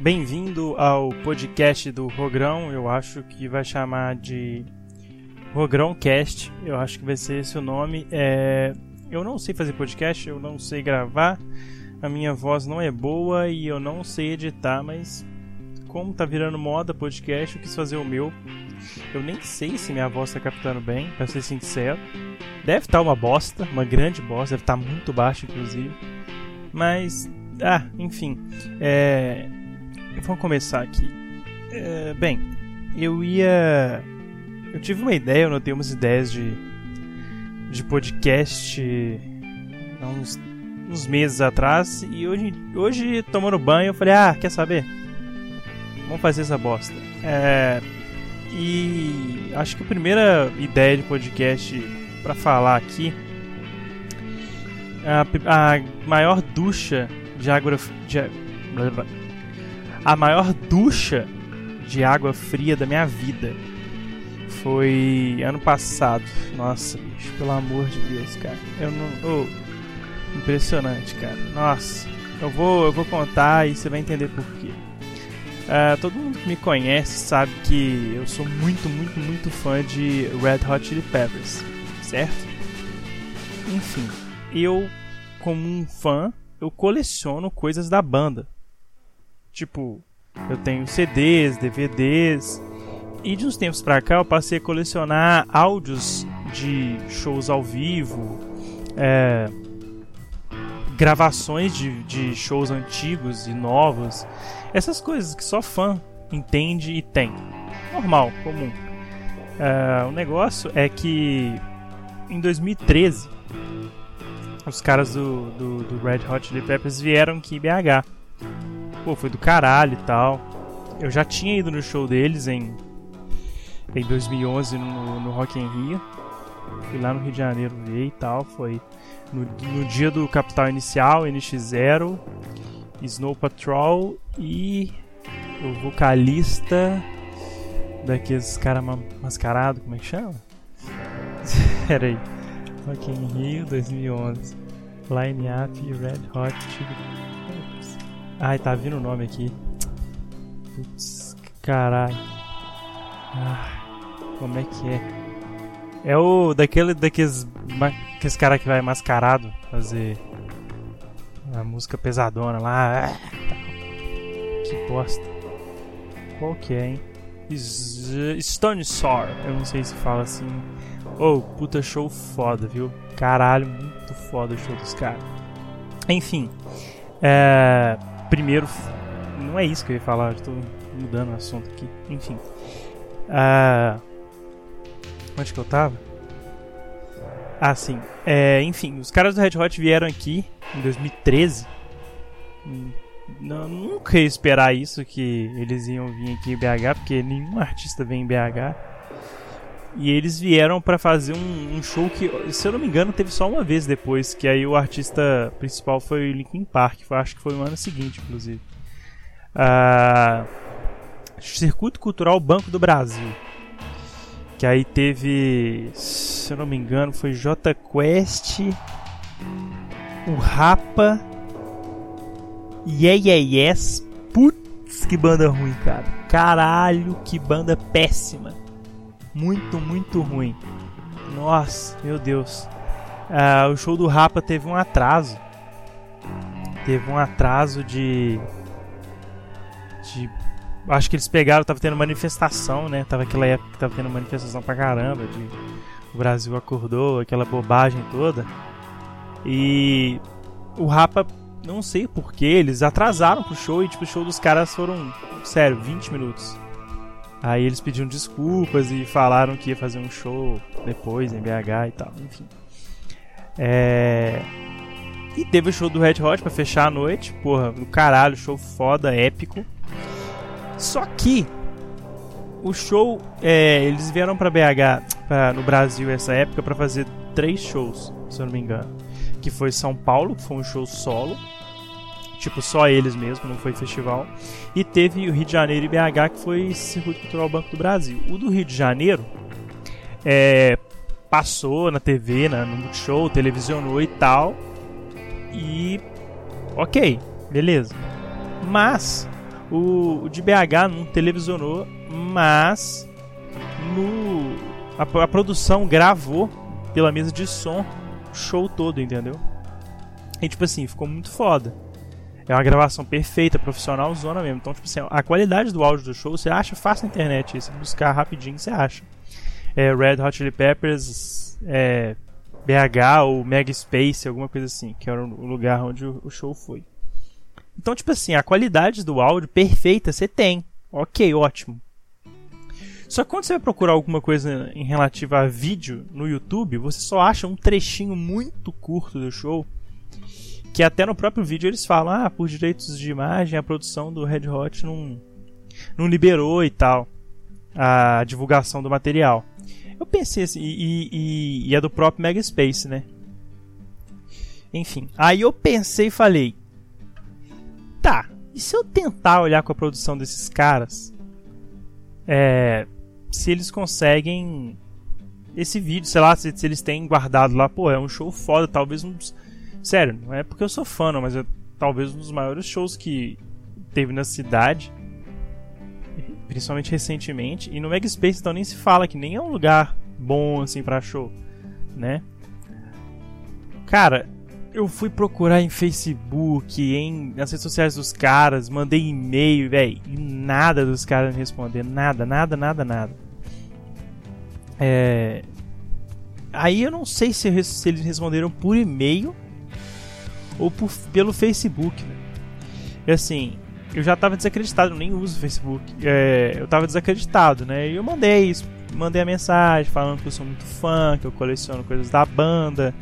Bem-vindo ao podcast do Rogrão. Eu acho que vai chamar de Rogrão Cast. Eu acho que vai ser esse o nome. É... Eu não sei fazer podcast, eu não sei gravar. A minha voz não é boa e eu não sei editar, mas como tá virando moda podcast, eu quis fazer o meu. Eu nem sei se minha voz tá captando bem, pra ser sincero. Deve estar tá uma bosta, uma grande bosta, deve estar tá muito baixa, inclusive. Mas, ah, enfim. É... Vamos começar aqui. É... Bem, eu ia. Eu tive uma ideia, eu notei umas ideias de, de podcast há uns, uns meses atrás. E hoje, hoje, tomando banho, eu falei: Ah, quer saber? Vamos fazer essa bosta. É, e acho que a primeira ideia de podcast para falar aqui a, a maior ducha de água de, a maior ducha de água fria da minha vida foi ano passado. Nossa, bicho, pelo amor de Deus, cara. Eu não, oh, impressionante, cara. Nossa, eu vou, eu vou contar e você vai entender por quê. Uh, todo mundo que me conhece sabe que eu sou muito, muito, muito fã de Red Hot Chili Peppers, certo? Enfim, eu, como um fã, eu coleciono coisas da banda. Tipo, eu tenho CDs, DVDs, e de uns tempos pra cá eu passei a colecionar áudios de shows ao vivo, é, gravações de, de shows antigos e novos. Essas coisas que só fã entende e tem. Normal, comum. Uh, o negócio é que em 2013 os caras do, do, do, Red Hot Chili Peppers vieram aqui em BH. Pô, foi do caralho e tal. Eu já tinha ido no show deles em, em 2011 no, no Rock in Rio. Fui lá no Rio de Janeiro ver e tal. Foi no, no dia do Capital Inicial, NX0. Snow Patrol e o vocalista daqueles cara mascarado, como é que chama? Pera aí. Rock in Rio 2011. Line Up Red Hot Chili. Ai, tá vindo o nome aqui. Putz, caralho. Ah, como é que é? É o daquele daqueles aqueles cara que vai mascarado fazer a música pesadona lá. Ah, que bosta. Qual que é, hein? Stone Sour. Eu não sei se fala assim. Oh, puta show foda, viu? Caralho, muito foda o show dos caras. Enfim. É... Primeiro. Não é isso que eu ia falar, estou mudando o assunto aqui. Enfim. É... Onde que eu tava? Ah, sim. É, enfim, os caras do Red Hot vieram aqui em 2013. Não, nunca ia esperar isso, que eles iam vir aqui em BH, porque nenhum artista vem em BH. E eles vieram para fazer um, um, show que, se eu não me engano, teve só uma vez depois, que aí o artista principal foi o Linkin Park, foi, acho que foi no ano seguinte, inclusive. Ah, Circuito Cultural Banco do Brasil. Que aí teve, se eu não me engano, foi J Quest, o Rapa, Yeah Yeah Yes. Putz, que banda ruim, cara. Caralho, que banda péssima. Muito, muito ruim. Nossa, meu Deus. Uh, o show do Rapa teve um atraso. Teve um atraso de. De acho que eles pegaram, tava tendo manifestação, né? Tava aquela época que tava tendo manifestação pra caramba, de o Brasil acordou, aquela bobagem toda. E o Rapa, não sei porquê, eles atrasaram pro show e tipo, o show dos caras foram, sério, 20 minutos. Aí eles pediram desculpas e falaram que ia fazer um show depois em BH e tal, enfim. É... E teve o show do Red Hot pra fechar a noite, porra, do caralho, show foda, épico. Só que o show, é, eles vieram para BH, pra, no Brasil essa época, para fazer três shows, se eu não me engano. Que foi São Paulo, que foi um show solo, tipo só eles mesmo, não foi festival. E teve o Rio de Janeiro e BH, que foi Circuito Cultural Banco do Brasil. O do Rio de Janeiro é, passou na TV, no Multishow, televisionou e tal. E ok, beleza. Mas O, o de BH não televisionou, mas no a, a, produção gravou pela mesa de som o show todo, entendeu? E tipo assim, ficou muito foda. É uma gravação perfeita, profissional, zona mesmo. Então, tipo assim, a qualidade do áudio do show você acha fácil na internet. Se buscar rapidinho, você acha. É, Red Hot Chili Peppers, é, BH ou Mega Space, alguma coisa assim, que era o lugar onde o show foi. Então, tipo assim, a qualidade do áudio perfeita você tem. Ok, ótimo. Só que quando você vai procurar alguma coisa em relativa a vídeo no YouTube, você só acha um trechinho muito curto do show que até no próprio vídeo eles falam, ah, por direitos de imagem a produção do Red Hot não, não liberou e tal a divulgação do material. Eu pensei assim, e, e, e é do próprio Megaspace, né? Enfim, aí eu pensei e falei, tá, e se eu tentar olhar com a produção desses caras, é, se eles conseguem esse vídeo, sei lá, se, se, eles têm guardado lá, pô, é um show foda, talvez um Sério, não é porque eu sou fã, não, mas é talvez um dos maiores shows que teve na cidade. Principalmente recentemente. E no Megaspace então nem se fala que nem é um lugar bom assim para show, né? Cara, eu fui procurar em Facebook, em nas redes sociais dos caras, mandei e-mail, velho, e nada dos caras me responder, nada, nada, nada, nada. É... Aí eu não sei se, se eles responderam por e-mail ou por, pelo Facebook. Né? E assim, eu já estava desacreditado, eu nem uso Facebook. É, eu estava desacreditado, né? E eu mandei isso, mandei a mensagem falando que eu sou muito fã, que eu coleciono coisas da banda,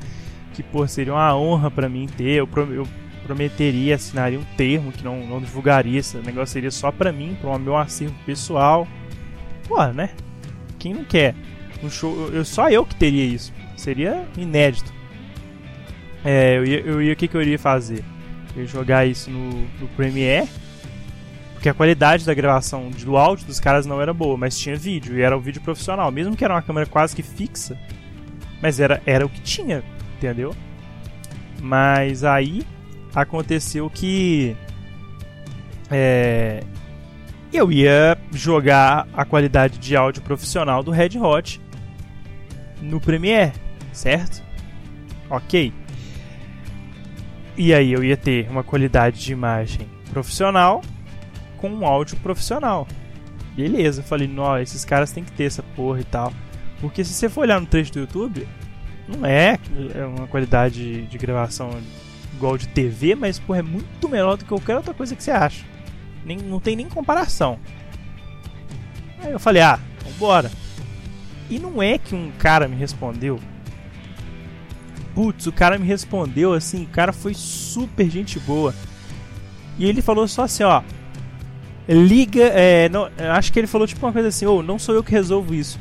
que pô, seria uma honra para mim ter. Eu, eu prometeria, assinaria um termo que não, não divulgaria, esse negócio seria só para mim, para o meu acervo pessoal. Pô, né? Quem não quer? Um show, eu, só eu que teria isso. Seria inédito. É, eu ia, eu ia, o que, que eu iria fazer? Eu ia jogar isso no, no Premiere, porque a qualidade da gravação do áudio dos caras não era boa, mas tinha vídeo, e era um vídeo profissional, mesmo que era uma câmera quase que fixa, mas era, era o que tinha, entendeu? Mas aí aconteceu que é, eu ia jogar a qualidade de áudio profissional do Red Hot no Premiere, certo? Ok. E aí eu ia ter uma qualidade de imagem profissional com um áudio profissional. Beleza, eu falei, não, esses caras têm que ter essa porra e tal. Porque se você for olhar no trecho do YouTube, não é, é uma qualidade de gravação igual de TV, mas porra, é muito melhor do que qualquer outra coisa que você acha. Nem, não tem nem comparação. Aí eu falei, ah, vambora. E não é que um cara me respondeu putz, o cara me respondeu assim, o cara foi super gente boa. E ele falou só assim, ó. Liga, é, não, acho que ele falou tipo uma coisa assim, ou oh, não sou eu que resolvo isso.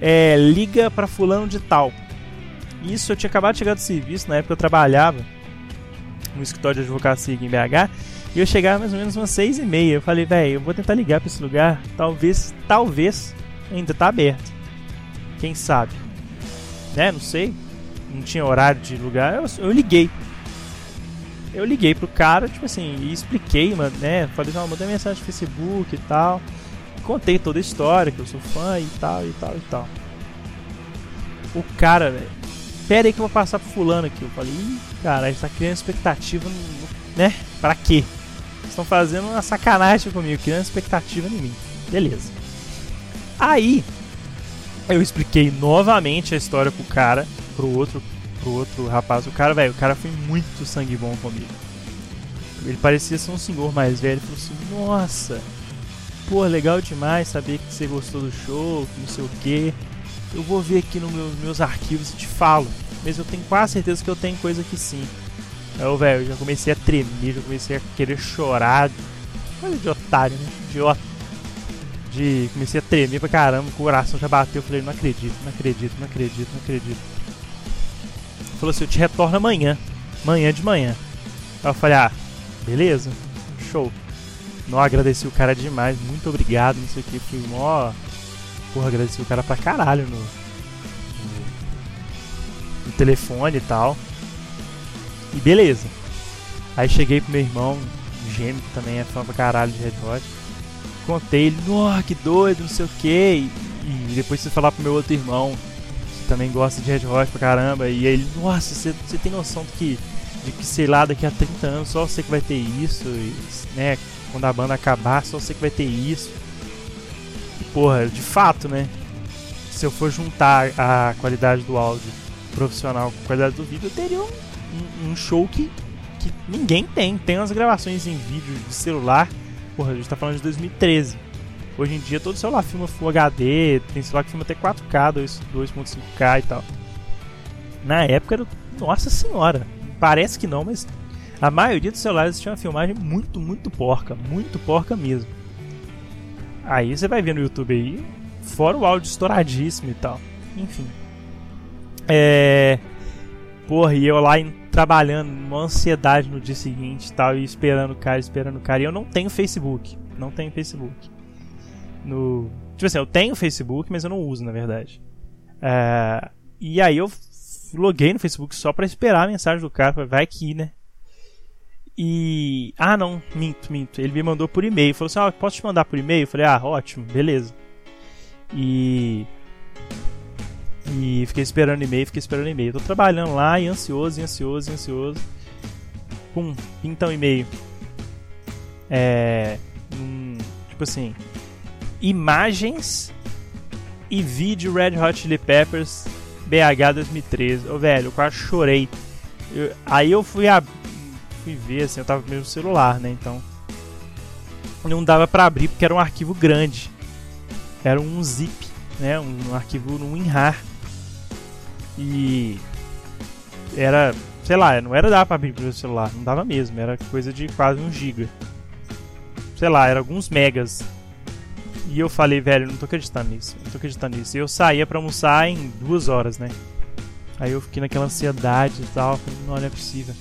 É, liga para fulano de tal. Isso eu tinha acabado de chegar do serviço, na época eu trabalhava no escritório de advocacia aqui em BH. E eu chegava mais ou menos umas seis e meia. Eu falei, velho, eu vou tentar ligar para esse lugar. Talvez, talvez ainda tá aberto. Quem sabe? Né? Não sei não tinha horário de lugar, eu, eu liguei. Eu liguei pro cara, tipo assim, e expliquei, mano, né? Falei, não, mandei mensagem no Facebook e tal. Contei toda a história, que eu sou fã e tal, e tal, e tal. O cara, velho, pera aí que eu vou passar pro fulano aqui. Eu falei, ih, cara, a gente tá criando expectativa, né? Pra quê? Estão fazendo uma sacanagem comigo, criando expectativa em mim. Beleza. Aí, eu expliquei novamente a história pro cara pro outro, pro outro rapaz. O cara, velho, o cara foi muito sangue bom comigo. Ele parecia ser um senhor mais velho. Ele falou assim: Nossa, pô, legal demais saber que você gostou do show, que não sei o que. Eu vou ver aqui nos meus, meus arquivos e te falo. Mas eu tenho quase certeza que eu tenho coisa que sim. Eu, velho, já comecei a tremer, já comecei a querer chorar. Coisa de otário, né? Idiota. De, comecei a tremer pra caramba, o coração já bateu. Eu falei, não acredito, não acredito, não acredito, não acredito falou assim: eu te retorno amanhã. Amanhã de manhã. Aí eu falei: ah, beleza, show. Não agradeci o cara demais, muito obrigado, não sei o que. Fui mó. Porra, agradeci o cara pra caralho no, no, telefone e tal. E beleza. Aí cheguei pro meu irmão, gêmeo que também é fã pra caralho de Red Hot. Contei ele, nossa, que doido, não sei o que. E, depois você falar pro meu outro irmão, também gosta de Red Hot pra caramba, e ele, nossa, você, tem noção de que, de que, sei lá, daqui a 30 anos só você que vai ter isso, e, né? Quando a banda acabar, só você que vai ter isso. E, porra, de fato, né? Se eu for juntar a qualidade do áudio profissional com a qualidade do vídeo, eu teria um, um, um show que, que ninguém tem. Tem umas gravações em vídeo de celular. Porra, a gente tá falando de 2013. Hoje em dia todo celular filma Full HD, tem celular que filma até 4K, 2.5K e tal. Na época era. Nossa senhora! Parece que não, mas a maioria dos celulares tinha uma filmagem muito, muito porca. Muito porca mesmo. Aí você vai ver no YouTube aí, fora o áudio estouradíssimo e tal. Enfim. É. Porra, e eu lá trabalhando, uma ansiedade no dia seguinte e tal, e esperando o cara, esperando o cara. E eu não tenho Facebook. Não tenho Facebook. No. Tipo assim, eu tenho Facebook, mas eu não uso, na verdade. É, e aí eu loguei no Facebook só pra esperar a mensagem do cara. Vai que, né? E. Ah, não, minto, minto. Ele me mandou por e-mail. Falou assim: ah, posso te mandar por e-mail? Eu falei: ah, ótimo, beleza. E. E fiquei esperando e-mail, fiquei esperando e-mail. Tô trabalhando lá e ansioso, e ansioso, e ansioso. Pum, um e-mail. É. Hum, tipo assim. Imagens e vídeo Red Hot Chili Peppers BH 2013. Ô, velho, eu quase chorei. Eu, aí eu fui, a, fui ver, assim, eu tava com o celular, né? Então. Não dava para abrir porque era um arquivo grande. Era um zip, né? Um, um arquivo no WinRAR. E. Era. Sei lá, não era dar pra abrir pelo celular, não dava mesmo, era coisa de quase um giga. Sei lá, era alguns megas e eu falei, velho, não tô acreditando nisso, não tô acreditando nisso. E eu saía pra almoçar em duas horas, né? Aí eu fiquei naquela ansiedade e tal, falei, não, não é possível.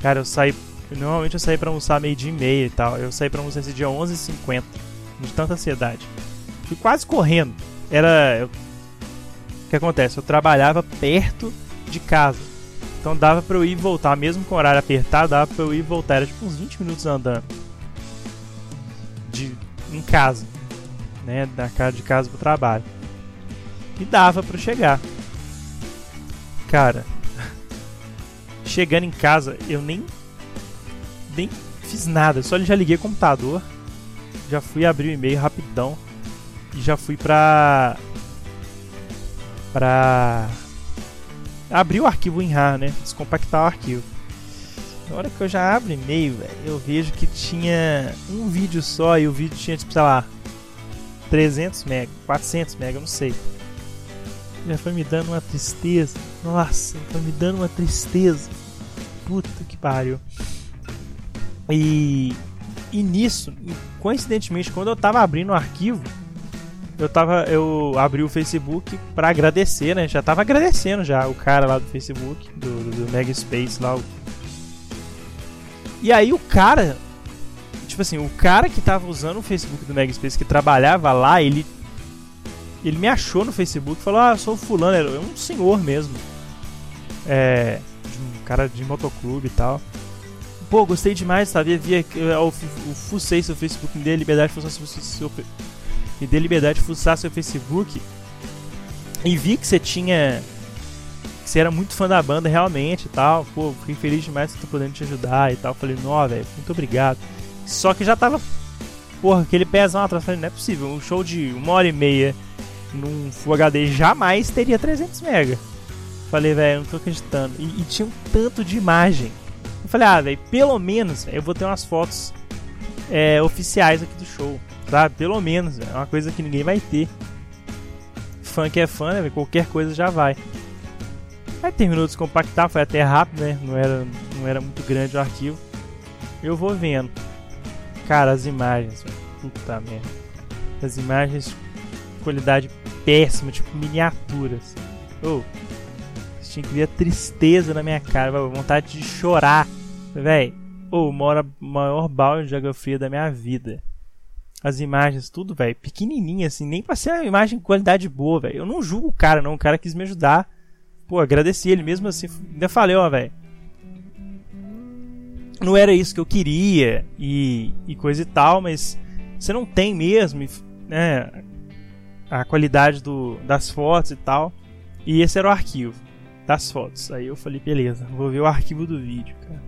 Cara, eu saí. Normalmente eu saí pra almoçar meio dia e meia e tal. Eu saí pra almoçar esse dia 11h50, de tanta ansiedade. Fui quase correndo. Era. Eu... O que acontece? Eu trabalhava perto de casa. Então dava pra eu ir e voltar, mesmo com o horário apertado, dava pra eu ir e voltar. Era tipo uns 20 minutos andando. De... Em casa né, da casa de casa pro trabalho. E dava para chegar. Cara, chegando em casa, eu nem nem fiz nada, só já liguei o computador, já fui abrir o e-mail rapidão e já fui pra pra abrir o arquivo em RAR, né? Descompactar o arquivo. Na hora que eu já abro e-mail, eu vejo que tinha um vídeo só e o vídeo tinha, tipo, sei lá, 300 MB, 400 MB, eu não sei. Já foi me dando uma tristeza. Nossa, foi me dando uma tristeza. Puta que pariu. E, e nisso, coincidentemente, quando eu tava abrindo o arquivo, eu tava eu abri o Facebook para agradecer, né? Já tava agradecendo já o cara lá do Facebook, do, do, do Mega Space lá. E aí o cara tipo assim, o cara que tava usando o Facebook do Megaspace, que trabalhava lá, ele ele me achou no Facebook e falou: Ah, eu sou fulano, é um senhor mesmo. É. Um cara de motoclube e tal. Pô, gostei demais, sabe? Via, eu, eu fucei seu Facebook, me dê liberdade de fuçar seu, seu, me dê liberdade de fuçar seu Facebook. E vi que você tinha. Que você era muito fã da banda realmente e tal. Pô, fiquei feliz demais que tô podendo te ajudar e tal. Falei, nó, velho, muito obrigado. Só que já tava. Porra, aquele pezão atrás. Falei, não é possível. Um show de uma hora e meia num Full HD jamais teria 300 MB. Falei, velho, não tô acreditando. E, e, tinha um tanto de imagem. Eu falei, ah, velho, pelo menos véio, eu vou ter umas fotos é, oficiais aqui do show. Sabe? Pelo menos, é uma coisa que ninguém vai ter. Fã que é fã, né? Qualquer coisa já vai. Aí terminou de descompactar, foi até rápido, né? Não era, não era muito grande o arquivo. Eu vou vendo. Cara, as imagens, puta merda. As imagens, qualidade péssima, tipo miniaturas. Oh, tinha que ver tristeza na minha cara, vontade de chorar. Véi, oh, mora maior balde de água fria da minha vida. As imagens, tudo, velho, pequenininha assim, nem pra ser uma imagem com qualidade boa, velho. Eu não julgo o cara, não. O cara quis me ajudar. Pô, agradeci ele mesmo assim. Ainda falei, ó, velho não era isso que eu queria e, e coisa e tal, mas você não tem mesmo, né? A qualidade do, das fotos e tal. E esse era o arquivo das fotos. Aí eu falei, beleza, vou ver o arquivo do vídeo, cara.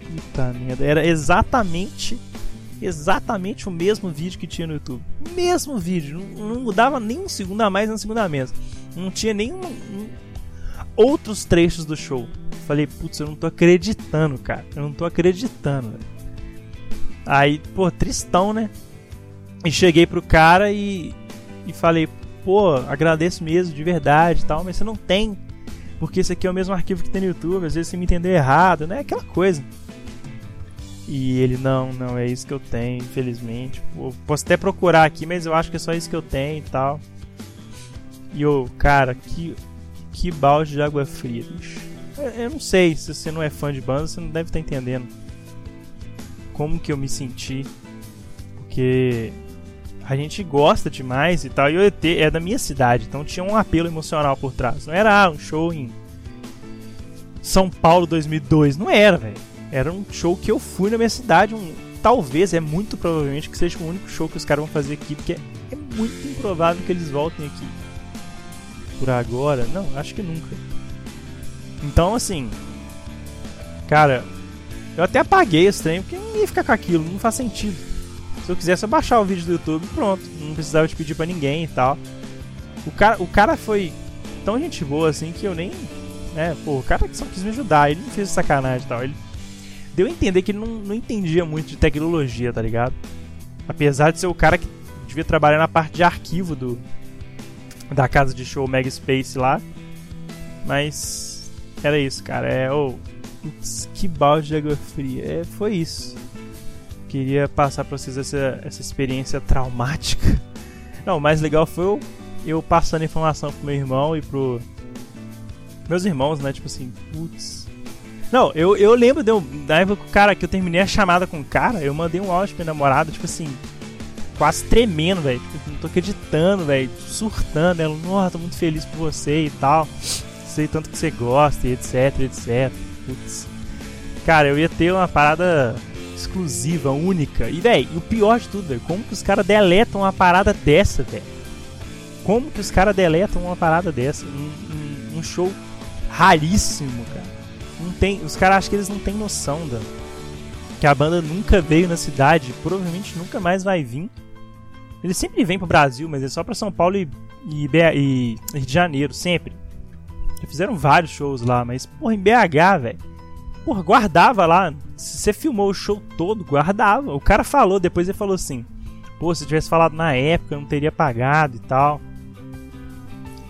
Puta merda, era exatamente exatamente o mesmo vídeo que tinha no YouTube. Mesmo vídeo, não, não mudava nem um segundo a mais nem um segundo a menos. Não tinha nenhum um, outros trechos do show. Falei, putz, eu não tô acreditando, cara. Eu não tô acreditando. Aí, pô, tristão, né? E cheguei pro cara e, e falei, pô, agradeço mesmo, de verdade e tal, mas você não tem. Porque esse aqui é o mesmo arquivo que tem no YouTube, às vezes você me entendeu errado, né? Aquela coisa. E ele, não, não, é isso que eu tenho, infelizmente. Pô, posso até procurar aqui, mas eu acho que é só isso que eu tenho e tal. E eu, cara, que, que balde de água fria, bicho. Eu, não sei, se você não é fã de banda, você não deve estar entendendo como que eu me senti. Porque a gente gosta demais e tal. E o ET é da minha cidade, então tinha um apelo emocional por trás. Não era ah, um show em São Paulo 2002, não era, velho. Era um show que eu fui na minha cidade. Um, talvez, é muito provavelmente que seja o único show que os caras vão fazer aqui, porque é muito improvável que eles voltem aqui. Por agora, não, acho que nunca. Então, assim, cara, eu até apaguei esse trem porque não ia ficar com aquilo, não faz sentido. Se eu quisesse baixar o vídeo do YouTube, pronto. Não precisava te pedir pra ninguém e tal. O cara, o cara foi tão gente boa assim que eu nem. Né, pô, o cara que só quis me ajudar, ele não fez sacanagem e tal. Ele deu a entender que ele não, não entendia muito de tecnologia, tá ligado? Apesar de ser o cara que devia trabalhar na parte de arquivo do da casa de show Mega Space lá. Mas era isso, cara. É, oh, que balde de água fria. É, foi isso queria passar pra vocês essa, essa experiência traumática. Não, o mais legal foi eu, eu passando informação pro meu irmão e pro. Meus irmãos, né? Tipo assim, putz. Não, eu, eu lembro de da época que o cara que eu terminei a chamada com o cara, eu mandei um áudio pra minha namorada, tipo assim, quase tremendo, velho. Tipo, não tô acreditando, velho. Surtando. Ela, nossa, tô muito feliz por você e tal. Sei tanto que você gosta e etc, etc. Putz. Cara, eu ia ter uma parada exclusiva, única. E, velho, o pior de tudo, véio, como que os caras deletam uma parada dessa, velho? Como que os caras deletam uma parada dessa? Um, um, um, show raríssimo, cara. Não tem, os caras acham que eles não têm noção da que a banda nunca veio na cidade, provavelmente nunca mais vai vir. Eles sempre vêm pro Brasil, mas é só pra São Paulo e, e, e Rio de Janeiro, sempre. Fizeram vários shows lá, mas, porra, em BH, velho Porra, guardava lá. Se você filmou o show todo, guardava. O cara falou, depois ele falou assim: Pô, se tivesse falado na época, eu não teria pagado e tal.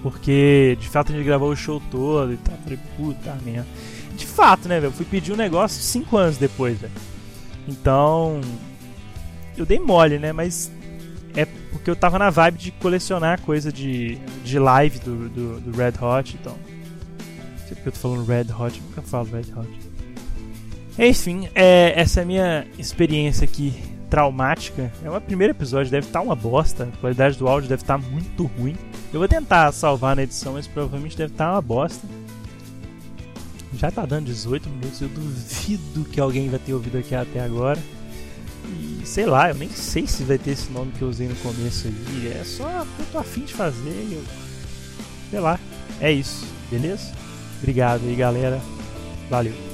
Porque de fato a gente gravou o show todo e tal. Eu falei, puta merda. De fato, né, velho? Eu fui pedir um negócio 5 anos depois, velho. Então. Eu dei mole, né? Mas é porque eu tava na vibe de colecionar coisa de, de live do, do, do Red Hot, então. Porque eu tô falando Red Hot, nunca falo Red Hot. Enfim, é, essa é a minha experiência aqui traumática. É o primeiro episódio, deve estar tá uma bosta. A qualidade do áudio deve estar tá muito ruim. Eu vou tentar salvar na edição, mas provavelmente deve estar tá uma bosta. Já tá dando 18 minutos, eu duvido que alguém vai ter ouvido aqui até agora. E sei lá, eu nem sei se vai ter esse nome que eu usei no começo aí. É só eu tô afim de fazer. Eu... Sei lá, é isso, beleza? Obrigado aí, galera. Valeu.